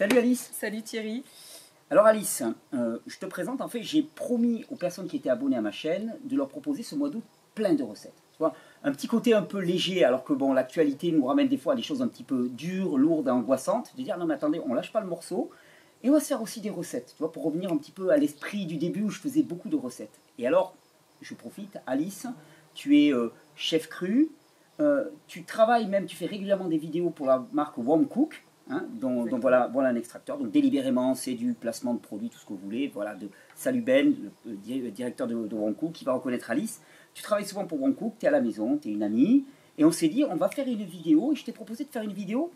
Salut Alice. Salut Thierry. Alors Alice, euh, je te présente, en fait, j'ai promis aux personnes qui étaient abonnées à ma chaîne de leur proposer ce mois d'août plein de recettes. Tu vois, un petit côté un peu léger, alors que bon, l'actualité nous ramène des fois à des choses un petit peu dures, lourdes, angoissantes. De dire non mais attendez, on lâche pas le morceau. Et on va se faire aussi des recettes, tu vois, pour revenir un petit peu à l'esprit du début où je faisais beaucoup de recettes. Et alors, je profite, Alice, tu es euh, chef cru, euh, tu travailles même, tu fais régulièrement des vidéos pour la marque Warm Cook, hein, dont, voilà, voilà un extracteur. Donc délibérément, c'est du placement de produits, tout ce que vous voulez. Voilà, de Salut Ben, le, directeur de, de qui va reconnaître Alice. Tu travailles souvent pour Warm Cook, tu es à la maison, tu es une amie. Et on s'est dit, on va faire une vidéo, et je t'ai proposé de faire une vidéo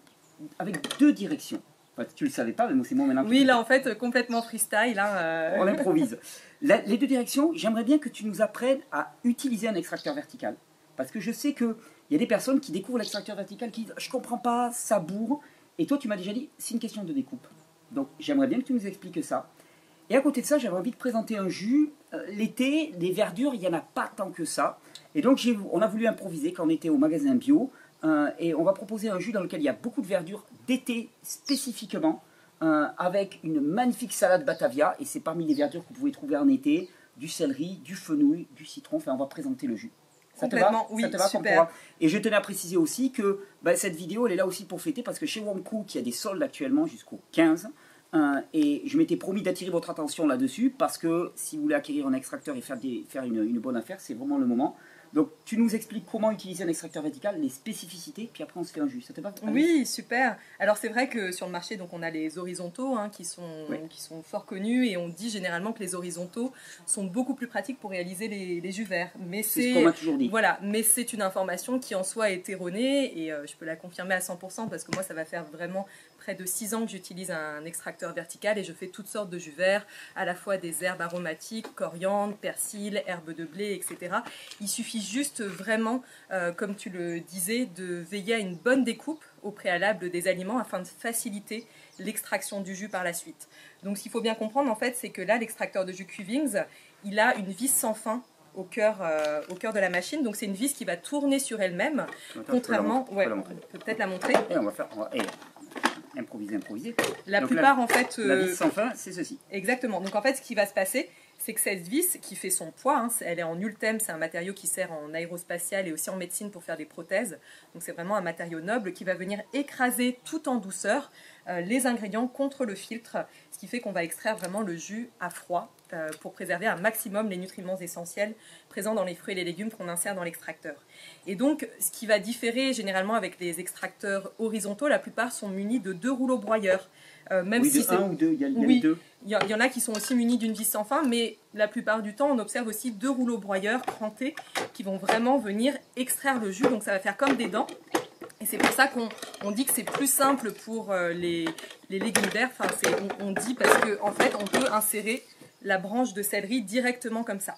avec deux directions. Enfin, tu le savais pas, mais c'est moi maintenant. Oui, là en fait, complètement freestyle. Hein, euh. On improvise. les deux directions, j'aimerais bien que tu nous apprennes à utiliser un extracteur vertical. Parce que je sais qu'il y a des personnes qui découvrent l'extracteur vertical qui disent Je comprends pas, ça bourre. Et toi, tu m'as déjà dit C'est une question de découpe. Donc j'aimerais bien que tu nous expliques ça. Et à côté de ça, j'avais envie de présenter un jus. Euh, l'été, des verdures, il n'y en a pas tant que ça. Et donc on a voulu improviser quand on était au magasin bio. Euh, et on va proposer un jus dans lequel il y a beaucoup de verdure d'été spécifiquement, euh, avec une magnifique salade Batavia. Et c'est parmi les verdures que vous pouvez trouver en été, du céleri, du fenouil, du citron. Enfin, on va présenter le jus. Ça te va, oui, super. Et je tenais à préciser aussi que bah, cette vidéo, elle est là aussi pour fêter, parce que chez Womcook, il y a des soldes actuellement jusqu'au 15. Euh, et je m'étais promis d'attirer votre attention là-dessus, parce que si vous voulez acquérir un extracteur et faire, des, faire une bonne affaire, c'est vraiment le moment. Donc, tu nous expliques comment utiliser un extracteur vertical, les spécificités, puis après on se fait un jus. Ça te va Oui, super. Alors, c'est vrai que sur le marché, donc, on a les horizontaux hein, qui, sont, qui sont fort connus et on dit généralement que les horizontaux sont beaucoup plus pratiques pour réaliser les, jus verts. Mais c'est ce qu'on m'a toujours dit. Voilà, mais c'est une information qui en soi est erronée et euh, je peux la confirmer à 100% parce que moi, ça va faire vraiment près de 6 ans que j'utilise un extracteur vertical et je fais toutes sortes de jus verts, à la fois des herbes aromatiques, coriandre, persil, herbes de blé, etc. Il suffit juste vraiment, euh, comme tu le disais, de veiller à une bonne découpe au préalable des aliments afin de faciliter l'extraction du jus par la suite. Donc ce qu'il faut bien comprendre en fait, c'est que là, l'extracteur de jus Cuvings, il a une vis sans fin au cœur, euh, au cœur de la machine. Donc c'est une vis qui va tourner sur elle-même, contrairement. Ouais, on peut peut-être la montrer. Et on va faire improviser, improviser. La plupart, en fait. La vis sans fin, c'est ceci. Exactement. Donc en fait, ce qui va se passer, c'est que cette vis qui fait son poids, hein, elle est en ultème, c'est un matériau qui sert en aérospatial et aussi en médecine pour faire des prothèses. Donc c'est vraiment un matériau noble qui va venir écraser tout en douceur euh, les ingrédients contre le filtre, ce qui fait qu'on va extraire vraiment le jus à froid pour préserver un maximum les nutriments essentiels présents dans les fruits et les légumes qu'on insère dans l'extracteur. Et donc, ce qui va différer généralement avec les extracteurs horizontaux, la plupart sont munis de deux rouleaux broyeurs. Euh, même oui, si un ou deux, il y, a, oui, deux. Il y, en a qui sont aussi munis d'une vis sans fin, mais la plupart du temps, on observe aussi deux rouleaux broyeurs crantés qui vont vraiment venir extraire le jus. Donc, ça va faire comme des dents. Et c'est pour ça qu'on dit que c'est plus simple pour euh, les, légumes verts. Enfin, on, on, dit parce qu'en en fait, on peut insérer la branche de céleri directement comme ça.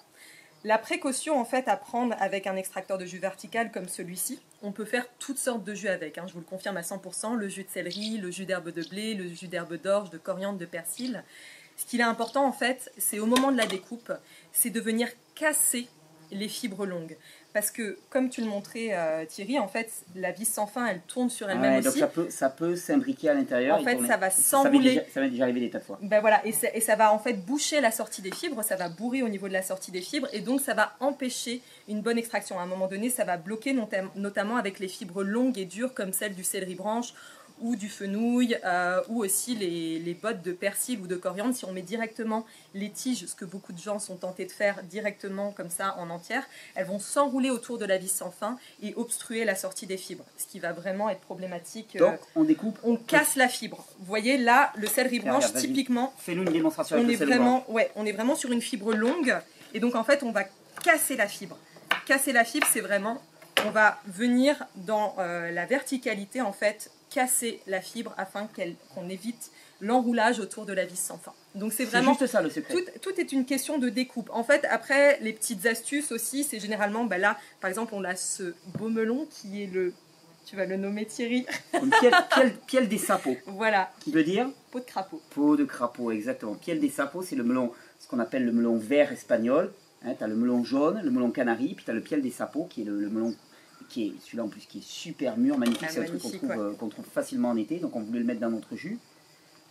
La précaution en fait à prendre avec un extracteur de jus vertical comme celui-ci, on peut faire toutes sortes de jus avec, hein, je vous le confirme à 100%, le jus de céleri, le jus d'herbe de blé, le jus d'herbe d'orge, de coriandre, de persil. Ce qu'il est important en fait, c'est au moment de la découpe, c'est de venir casser les fibres longues. Parce que, comme tu le montrais, euh, Thierry, en fait, la vis sans fin, elle tourne sur elle-même aussi. Donc ça peut, ça peut s'imbriquer à l'intérieur. En fait, ça va s'enrouler. Ça m'est déjà, arrivé des tas de fois. Ben voilà, et, et, ça va en fait boucher la sortie des fibres, ça va bourrer au niveau de la sortie des fibres, et donc ça va empêcher une bonne extraction. À un moment donné, ça va bloquer, notamment avec les fibres longues et dures comme celles du céleri branche ou du fenouil, euh, ou aussi les, les, bottes de persil ou de coriandre. Si on met directement les tiges, ce que beaucoup de gens sont tentés de faire directement comme ça en entière, elles vont s'enrouler autour de la vis sans fin et obstruer la sortie des fibres, ce qui va vraiment être problématique. Euh, Donc on découpe, on casse la fibre. Vous voyez là, le céleri branche, typiquement, fais-nous une démonstration. On est vraiment, ouais, on est vraiment sur une fibre longue et donc en fait on va casser la fibre. Casser la fibre, c'est vraiment on va venir dans euh, la verticalité en fait casser la fibre afin qu'on évite l'enroulage autour de la vis sans fin. Donc c'est vraiment juste ça le secret. Tout, est une question de découpe. En fait, après les petites astuces aussi, c'est généralement, ben là, par exemple, on a ce beau melon qui est le, tu vas le nommer Thierry. Piel, des sapots. Voilà. Qui veut dire Peau de crapaud. Peau de crapaud, exactement. Piel des sapots, c'est le melon, ce qu'on appelle le melon vert espagnol. Hein, tu as le melon jaune, le melon canari, puis tu as le piel des sapots qui est le melon qui est celui-là en plus qui est super mûr, magnifique, ah, c'est un truc qu'on trouve, euh, trouve, facilement en été, donc on voulait le mettre dans notre jus.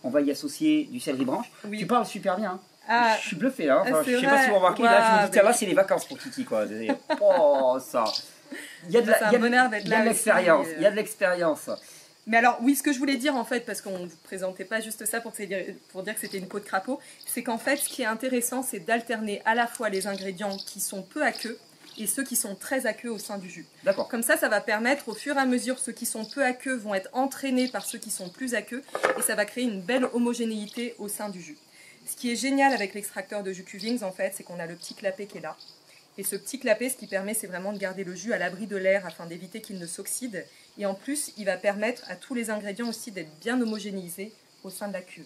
on va y associer du céleri branche. Oui. Tu parles super bien. hein. Ah, je suis bluffé. Hein. Enfin, Ah, je sais pas si vous remarquez, là, je me dis, tiens, là, mais- c'est les vacances pour Kiki. Quoi. Oh, ça. Il y a de l'expérience. euh. Il y a de l'expérience. Mais alors, oui, ce que je voulais dire en fait, parce qu'on ne vous présentait pas juste ça pour, dire- pour dire que c'était une peau de crapaud, c'est qu'en fait, ce qui est intéressant, c'est d'alterner à la fois les ingrédients qui sont peu aqueux et ceux qui sont très aqueux au sein du jus. D'accord. Comme ça, ça va permettre au fur et à mesure, ceux qui sont peu aqueux vont être entraînés par ceux qui sont plus aqueux et ça va créer une belle homogénéité au sein du jus. Ce qui est génial avec l'extracteur de jus Cuvings, en fait, c'est qu'on a le petit clapet qui est là. Et ce petit clapet, ce qui permet, c'est vraiment de garder le jus à l'abri de l'air afin d'éviter qu'il ne s'oxyde. Et en plus, il va permettre à tous les ingrédients aussi d'être bien homogénéisés au sein de la cuve.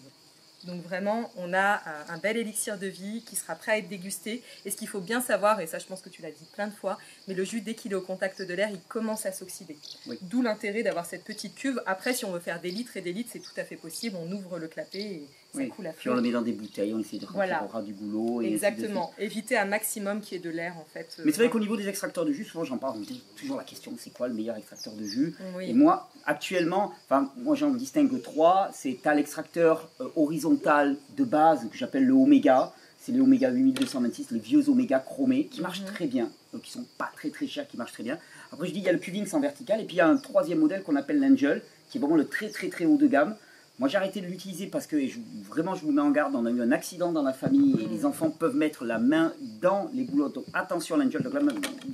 Donc vraiment, on a un- un bel élixir de vie qui sera prêt à être dégusté. Et ce qu'il faut bien savoir, et ça je pense que tu l'as dit plein de fois, mais le jus, dès qu'il est au contact de l'air, il commence à s'oxyder. Oui. D'où l'intérêt d'avoir cette petite cuve. Après, si on veut faire des litres et des litres, c'est tout à fait possible. On ouvre le clapet et ça Oui. coule à Puis on le met dans des bouteilles, on essaie de Voilà. au ras du boulot. Et de. Exactement. Éviter un maximum qu'il y ait de l'air en fait. Mais c'est vrai qu'au niveau des extracteurs de jus, souvent j'en parle, on me dit toujours la question c'est quoi le meilleur extracteur de jus? Oui. Et moi, actuellement, enfin, moi j'en distingue trois. C'est t'as l'extracteur euh, horizontal de base que j'appelle le Oméga. C'est les Oméga 8226, les vieux Oméga chromés qui marchent Mhm. très bien, donc qui sont pas très très chers, qui marchent très bien. Après, je dis il y a le Cuvings en vertical et puis il y a un troisième modèle qu'on appelle l'Angel, qui est vraiment le très très très haut de gamme. Moi, j'ai arrêté de l'utiliser parce que et je- vraiment, je vous mets en garde. On a eu un accident dans la famille et les enfants peuvent mettre la main dans les boulottes. Donc, attention, l'Angel. Donc, là,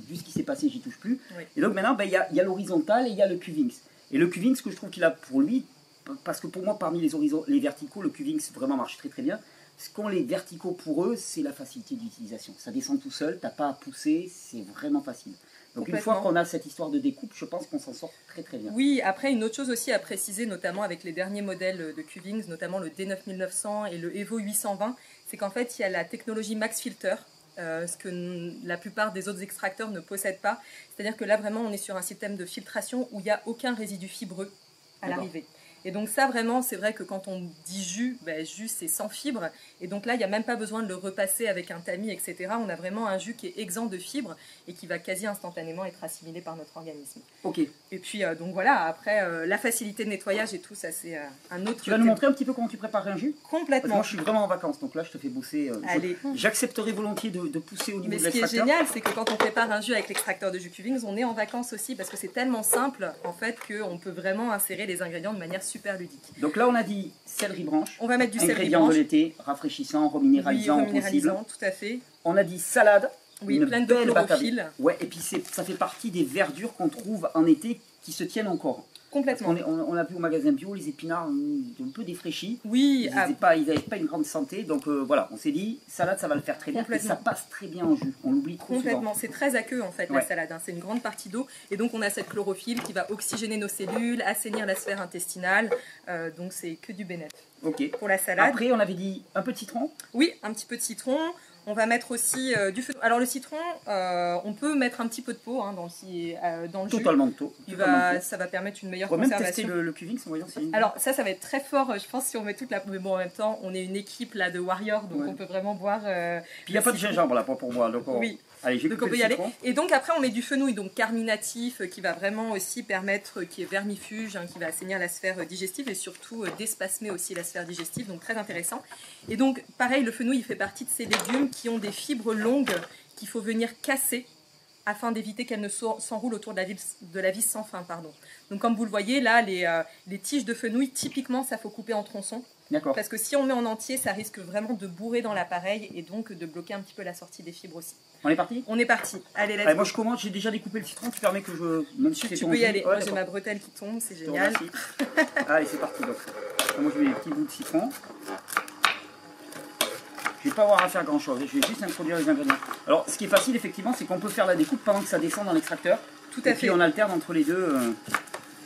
vu ce qui s'est passé, j'y touche plus. Oui. Et donc, maintenant, ben, il y a, y a l'horizontal et il y a le Cuvings. Et le Cuvings, ce que je trouve qu'il a pour lui, parce que pour moi, parmi les, les verticaux, le Cuvings vraiment marche très très bien. Ce qu'ont les verticaux pour eux, c'est la facilité d'utilisation. Ça descend tout seul, t'as pas à pousser, c'est vraiment facile. Donc une fois qu'on a cette histoire de découpe, je pense qu'on s'en sort très très bien. Oui, après, une autre chose aussi à préciser, notamment avec les derniers modèles de Cuvings, notamment le D9900 et le Evo 820, c'est qu'en fait, il y a la technologie Max Filter, euh, ce que la plupart des autres extracteurs ne possèdent pas. C'est-à-dire que là, vraiment, on est sur un système de filtration où il n'y a aucun résidu fibreux à l'arrivée. Et donc ça, vraiment, c'est vrai que quand on dit jus, ben, jus, c'est sans fibres. Et donc là, il n'y a même pas besoin de le repasser avec un tamis, etc. On a vraiment un jus qui est exempt de fibres et qui va quasi instantanément être assimilé par notre organisme. Ok. Et puis, euh, donc voilà, après, euh, la facilité de nettoyage et tout, ça, c'est euh, un autre Tu vas nous montrer un petit peu comment tu prépares un jus? Complètement. moi je suis vraiment en vacances, donc là je te fais bosser. euh, Allez. J'accepterai volontiers de, de pousser au niveau Mais de ce qui est l'extracteur. génial, c'est que quand on prépare un jus avec l'extracteur de jus Cuvings, on est en vacances aussi parce que c'est tellement simple, en fait, qu'on peut vraiment insérer les ingrédients de manière super ludique. Donc là on a dit céleri branche, On va mettre du céleri branche. de l'été, rafraîchissant, Oui, reminéralisant possible. reminéralisant, tout à fait. On a dit salade, Oui, une pleine de chlorophylle. Ouais, et puis ça fait partie des verdures qu'on trouve en été qui se tiennent encore. Complètement. est- on, on a vu au magasin bio, les épinards hum, un peu défraîchis. Oui, Ils ah, n'avaient pas, avaient pas une grande santé, donc euh, voilà, on s'est dit, salade ça va le faire très bien, et ça passe très bien en jus, on l'oublie trop. Complètement, c'est très aqueux en fait la salade, hein. c'est une grande partie d'eau et donc on a cette chlorophylle qui va oxygéner nos cellules, assainir la sphère intestinale, Euh, donc c'est que du bénéfice. Ok. Pour la salade, Après on avait dit un peu de citron, oui, un petit peu de citron, on va mettre aussi euh, du feu. Alors le citron, euh, on peut mettre un petit peu de peau hein, dans le, euh, dans le jus, totalement de. Il taux. ça va permettre une meilleure On va même tester conservation. le, le voyant si... Alors ça, ça va être très fort, je pense, si on met toute la... Mais bon, en même temps, on est une équipe là de warriors, donc Ouais. on peut vraiment boire... Puis il n'y a pas de gingembre là, pour moi, donc on... Oui. Allez, Donc on peut le y aller. Et donc après on met du fenouil, donc carminatif, qui va vraiment aussi permettre, qui est vermifuge, hein, qui va assainir la sphère digestive et surtout d'espasmer aussi la sphère digestive, donc très intéressant. Et donc pareil, le fenouil il fait partie de ces légumes qui ont des fibres longues qu'il faut venir casser afin d'éviter qu'elles ne s'en- s'enroulent autour de la, vis, de la vis sans fin. Pardon. Donc comme vous le voyez là, les, euh, les tiges de fenouil, typiquement ça faut couper en tronçons. D'accord. Parce que si on met en entier, ça risque vraiment de bourrer dans l'appareil et donc de bloquer un petit peu la sortie des fibres aussi. On est parti? On est parti. Allez, go. moi je commence, j'ai déjà découpé le citron, tu permets que je... Même si Tu, peux y aller. Ouais, Moi, j'ai ma bretelle qui tombe, c'est génial. Allez, c'est parti donc. Moi je mets des petits bouts de citron. Je vais pas avoir à faire grand chose, je vais juste introduire les ingrédients. Alors ce qui est facile effectivement, c'est qu'on peut faire la découpe pendant que ça descend dans l'extracteur. Tout Et à puis fait, on alterne entre les deux. euh.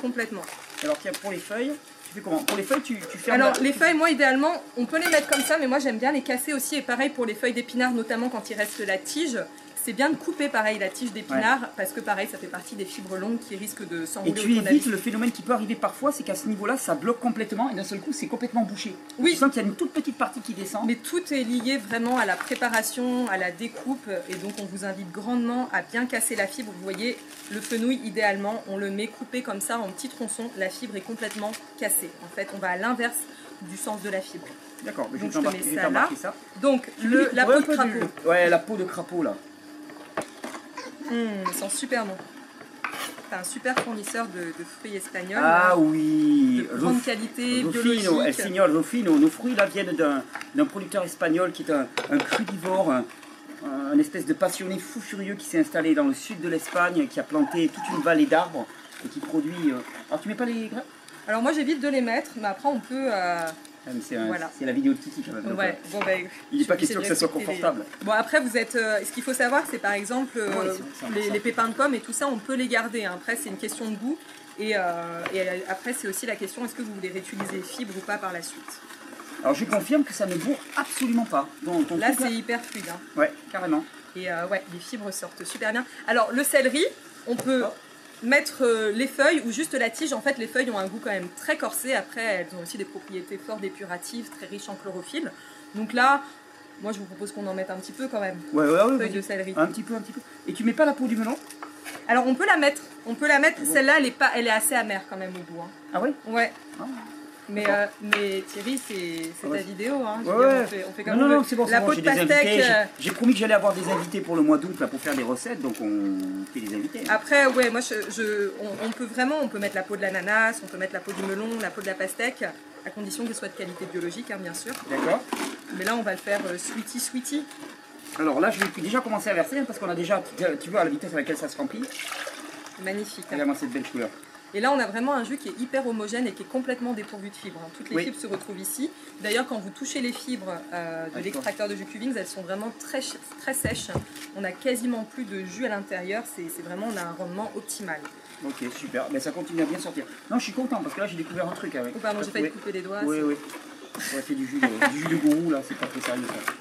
complètement. Alors tiens, pour les feuilles, tu fais comment? Pour les feuilles, tu, tu fermes Alors, la- les feuilles, moi, idéalement, on peut les mettre comme ça, mais moi, j'aime bien les casser aussi. Et pareil pour les feuilles d'épinards, notamment quand il reste la tige. C'est bien de couper pareil la tige d'épinard parce que pareil ça fait partie des fibres longues qui risquent de Et s'enrouler tu de la évites le phénomène qui peut arriver parfois, c'est qu'à ce niveau-là, ça bloque complètement et d'un seul coup, c'est complètement bouché. Oui. Tu sens qu'il y a une toute petite partie qui descend. Mais tout est lié vraiment à la préparation, à la découpe, et donc on vous invite grandement à bien casser la fibre. Vous voyez, le fenouil, idéalement, on le met coupé comme ça en petits tronçons, la fibre est complètement cassée. En fait, on va à l'inverse du sens de la fibre. D'accord, mais je vais ça ça. Donc, Tu le, la peau de crapaud, du- Ouais, la peau de crapaud là. Hum, ça sent super bon. C'est un super fournisseur de, de fruits espagnols. Ah hein, oui, de grande Ruf- qualité, Rufino, El. Signor Rufino. Nos fruits là viennent d'un producteur espagnol qui est un, un crudivore, un, un espèce de passionné fou furieux qui s'est installé dans le sud de l'Espagne, qui a planté toute une vallée d'arbres et qui produit. euh, Alors tu mets pas les grains? Alors moi j'évite de les mettre, mais après on peut... euh, C'est Voilà. c'est la vidéo de Titi quand même. ouais, bon, ben, Il n'est pas question que ça soit les- confortable. Bon après vous êtes, euh, ce qu'il faut savoir c'est par exemple euh, Ouais, les, pépins de pommes et tout ça on peut les garder. hein. Après c'est une question de goût et, euh, et après c'est aussi la question est-ce que vous voulez réutiliser les fibres ou pas par la suite? Alors je confirme que ça ne bourre absolument pas. Donc, Là c'est hyper fluide hein. Ouais, carrément. et ouais les fibres sortent super bien. Alors le céleri on peut mettre euh, les feuilles ou juste la tige. En fait les feuilles ont un goût quand même très corsé. Après elles ont aussi des propriétés fort dépuratives, très riches en chlorophylle. Donc là moi je vous propose qu'on en mette un petit peu quand même. Ouais, ouais, ouais, Feuilles de céleri. Un petit peu, un petit peu. Et tu mets pas la peau du melon? Alors on peut la mettre, on peut la mettre. Celle-là, elle est pas, elle est assez amère quand même au goût. hein. Ah ouais Ouais. Ah. Mais, euh, mais Thierry, c'est ta vidéo. Hein. Ouais, ouais. on, fait, on fait comme non, on veut. non, c'est bon, c'est La bon, peau de pastèque. J'ai- euh, J'ai promis que j'allais avoir des invités pour le mois d'août pour faire des recettes, donc on fait des invités. Après, ouais, moi, je, je- on, on peut vraiment, on peut mettre la peau de l'ananas, on peut mettre la peau du melon, la peau de la pastèque, à condition qu'elle soit de qualité biologique, hein, bien sûr. D'accord Mais là, on va le faire euh, sweetie sweetie. Alors là, je vais déjà commencer à verser hein, parce qu'on a déjà, tu vois, à la vitesse à laquelle ça se remplit. Magnifique. hein. Regarde-moi cette belle couleur. Et là, on a vraiment un jus qui est hyper homogène et qui est complètement dépourvu de fibres. hein. Toutes les Oui. fibres se retrouvent ici. D'ailleurs, quand vous touchez les fibres euh, de l'extracteur de jus Cuvings, elles sont vraiment très, très sèches. On n'a quasiment plus de jus à l'intérieur. C'est vraiment, on a un rendement optimal. Ok, super. Mais ça continue à bien sortir. Non, je suis content parce que là, j'ai découvert un truc avec. Oh, pardon, j'ai Oui. te couper les doigts. Oui, oui. Ouais, c'est du jus, de, du jus de gourou là, c'est pas très sérieux ça.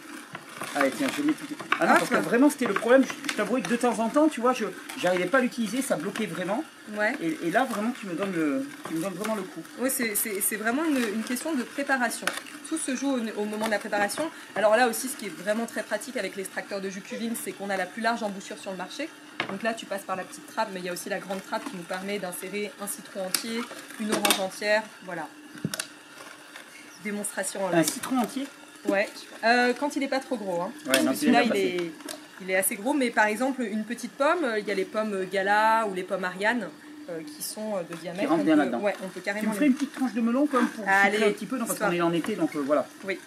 Allez, tiens, je mets tout. Ah non, Hop. parce que vraiment, c'était le problème. Je, je t'avouais que de temps en temps, tu vois, je j'arrivais pas à l'utiliser, ça bloquait vraiment. Ouais. Et, et là, vraiment, tu me donnes le, tu me donnes vraiment le coup. Oui, c'est- vraiment une, une question de préparation. Tout se joue au, au moment de la préparation. Alors là aussi, ce qui est vraiment très pratique avec l'extracteur de jus c'est qu'on a la plus large embouchure sur le marché. Donc là, tu passes par la petite trappe, mais il y a aussi la grande trappe qui nous permet d'insérer un citron entier, une orange entière. Voilà. Démonstration en Un citron entier? Ouais. Euh, quand il n'est pas trop gros. Hein. Ouais, non, Celui-là, il est, il est assez gros, mais par exemple, une petite pomme, euh, il y a les pommes Gala ou les pommes Ariane euh, qui sont de diamètre. on bien peut-. Ouais, on peut Tu carrément me les ferais une petite tranche de melon comme pour Allez, un petit peu, non, parce qu'on est en été, donc euh, voilà. Oui.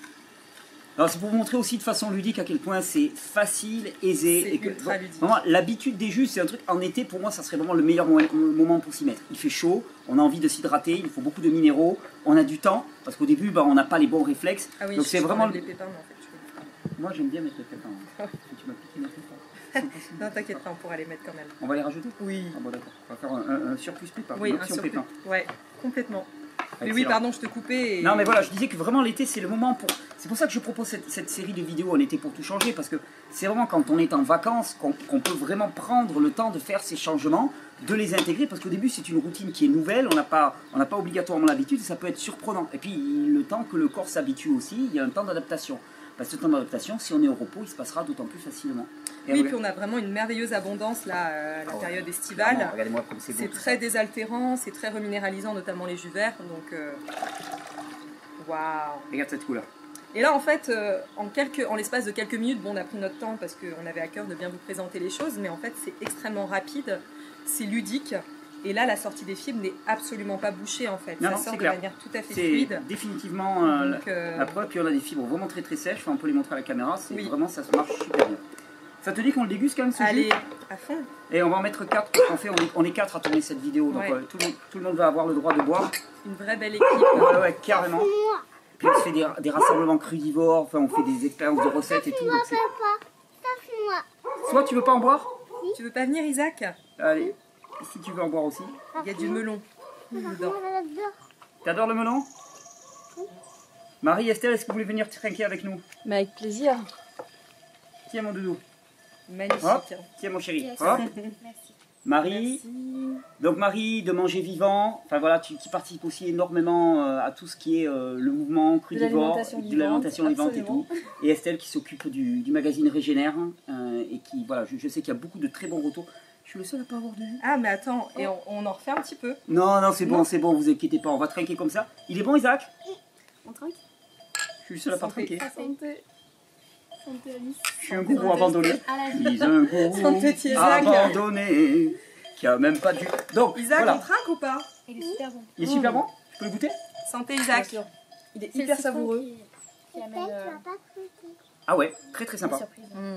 Alors c'est pour vous montrer aussi de façon ludique à quel point c'est facile, aisé. C'est et que ultra ludique. Vraiment, l'habitude des jus, c'est un truc en été, pour moi, ça serait vraiment le meilleur mo- moment pour s'y mettre. Il fait chaud, on a envie de s'hydrater, il faut beaucoup de minéraux, on a du temps, parce qu'au début, bah, on n'a pas les bons réflexes. Ah oui, donc c'est vraiment. les pépins, mais en fait. Moi j'aime bien mettre les pépins. hein. Tu m'as piqué pépins. Non, t'inquiète pas, on pourra les mettre quand même. On va les rajouter? Oui. Ah bon d'accord. On va faire un, un- un surplus pépins. Oui, un surplus. pépins. Ouais, complètement. Mais oui, pardon, je te coupais. et- Non mais voilà, je disais que vraiment l'été c'est le moment pour... C'est pour ça que je propose cette, cette série de vidéos en été pour tout changer, parce que c'est vraiment quand on est en vacances qu'on peut vraiment prendre le temps de faire ces changements, de les intégrer, parce qu'au début c'est une routine qui est nouvelle, on n'a pas, on pas obligatoirement l'habitude et ça peut être surprenant. Et puis le temps que le corps s'habitue aussi, il y a un temps d'adaptation. Parce que ce temps d'adaptation, si on est au repos, il se passera d'autant plus facilement. Et Oui, puis on a vraiment une merveilleuse abondance là, euh, à la Ah ouais. période estivale. Regardez-moi comme c'est beau. C'est très ça. désaltérant, c'est très reminéralisant, notamment les jus verts. Donc, euh, waouh. Regarde cette couleur. Et là, en fait, euh, en, quelques, en l'espace de quelques minutes, bon, on a pris notre temps parce qu'on avait à cœur de bien vous présenter les choses, mais en fait, c'est extrêmement rapide, c'est ludique. Et là, la sortie des fibres n'est absolument pas bouchée, en fait. Non, Ça non, sort de clair. manière tout à fait C'est fluide. définitivement euh, Donc, euh, la preuve, puis on a des fibres vraiment très très sèches, Enfin, on peut les montrer à la caméra, c'est Oui. vraiment ça se marche super bien. Ça te dit qu'on le déguste quand même ce allez, jus à fond. Et on va en mettre 4 parce qu'en fait on est, on est 4 à tourner cette vidéo, donc Ouais. euh, tout, le monde, tout le monde va avoir le droit de boire. Une vraie belle équipe. Ouais, ouais, carrément. Puis on se fait des, des rassemblements crudivores, enfin on fait des expériences de recettes et tout. donc c'est- Soit tu veux pas en boire Tu veux pas venir, Isaac Allez, si tu veux en boire aussi. Il y a du melon. dedans. T'adores le melon Marie, Esther, est-ce que vous voulez venir trinquer avec nous? Mais avec plaisir. Tiens mon doudou. Magnifique. Hop. Tiens mon chéri. Yes. Hop. Merci. Marie. Merci. Donc Marie, de manger vivant, enfin voilà, tu, qui participe aussi énormément euh, à tout ce qui est euh, le mouvement crudivore, de l'alimentation vivante et tout. Et Estelle qui s'occupe du, du magazine Régénère euh, et qui, voilà, je, je sais qu'il y a beaucoup de très bons retours. Je suis le seul à pas avoir de. Ah, mais attends, et on, on en refait un petit peu. Non, non, c'est bon, c'est bon, vous inquiétez pas, on va trinquer comme ça. Il est bon Isaac? On trinque? Je suis le seul à pas Santé. trinquer. Je suis un gourou abandonné. Vie. suis un gourou Santé, petit Isaac. abandonné qui a même pas dû... Donc, Isaac, voilà. on trinque ou pas? Il est super bon. Il est super bon? Je peux le goûter? Santé, Isaac. Il est hyper savoureux. Qui, qui amène euh, Ah ouais, très très sympa.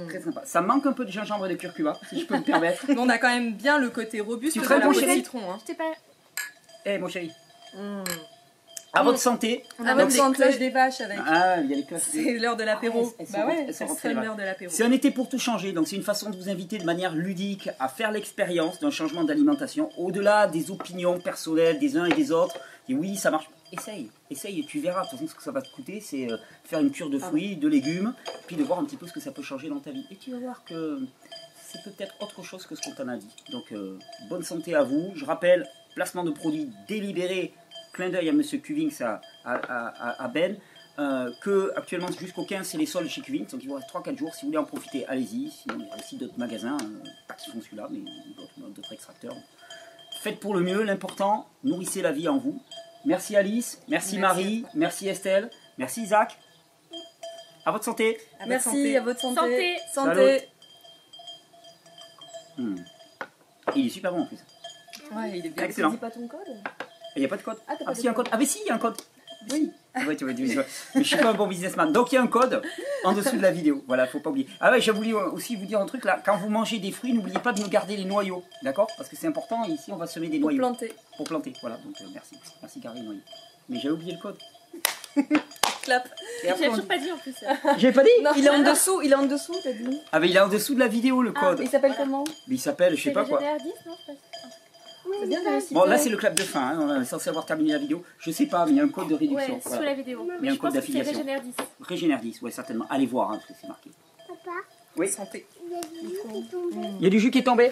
Très sympa. Ça manque un peu de gingembre et de curcuma, si je peux me permettre. Mais on a quand même bien le côté robuste Tu de la chéri citron. Hein. Je t'ai pas. Eh mon chéri, Mm. À votre santé. On a même des santé. cloches des vaches avec. Ah, il y a les classes. C'est l'heure de l'apéro. Ah, bah ouais, c'est l'heure de l'apéro. C'est un été pour tout changer, donc c'est une façon de vous inviter de manière ludique à faire l'expérience d'un changement d'alimentation, au-delà des opinions personnelles des uns et des autres. Et oui, ça marche. Essaye, essaye et tu verras. De toute façon, ce que ça va te coûter, c'est euh, faire une cure de fruits, de légumes, puis de voir un petit peu ce que ça peut changer dans ta vie. Et tu vas voir que c'est peut-être autre chose que ce qu'on t'en a dit. Donc, euh, bonne santé à vous. Je rappelle, placement de produits délibéré, clin d'œil à Monsieur Cuvings, à, à, à- à Ben, euh, que actuellement jusqu'au 15 c'est les soldes chez Cuvings, donc il vous reste 3-4 jours. Si vous voulez en profiter, allez-y. Sinon, il y a aussi d'autres magasins, euh, pas qui font celui-là, mais d'autres- extracteurs. Faites pour le mieux, l'important, nourrissez la vie en vous. Merci Alice, merci, Merci. Marie, merci Estelle, merci Isaac. À votre santé. À votre Merci, santé. à votre santé. Santé. Santé. Hmm. Il est super bon en plus. Ouais, il est bien. Excellent. Tu dis pas ton code? Il n'y a pas de code Ah, Ah, si, il y a un code. Ah, mais si, il y a un code. Oui. Ah ouais, tu vois, tu vois, mais je suis pas un bon businessman. Donc il y a un code en dessous de la vidéo. Voilà, faut pas oublier. Ah ouais, j'ai voulu aussi vous dire un truc là. Quand vous mangez des fruits, n'oubliez pas de me garder les noyaux. D'accord? Parce que c'est important. Ici, on va semer des Pour noyaux. planter. Pour planter. Voilà, donc euh, merci. Merci, garder les noyaux. Mais j'ai oublié le code. Clap. On- toujours pas dit en plus. J'ai pas dit? Il est en dessous, il est en dessous, t'as dit. Ah, mais il est en dessous de la vidéo le code. Il s'appelle Voilà. comment? Mais il s'appelle, je sais pas le quoi. GDR 10, non bien. Bon, là c'est le clap de fin. hein. On est censé avoir terminé la vidéo. Je sais pas, mais il y a un code de réduction. Ouais, sous Voilà. la vidéo. Il y a Mais un je code pense que c'est d'affiliation. Régénère 10. Régénère 10, ouais, certainement. Allez voir, hein, parce que c'est marqué. Oui. Santé. Il y a du jus qui est tombé?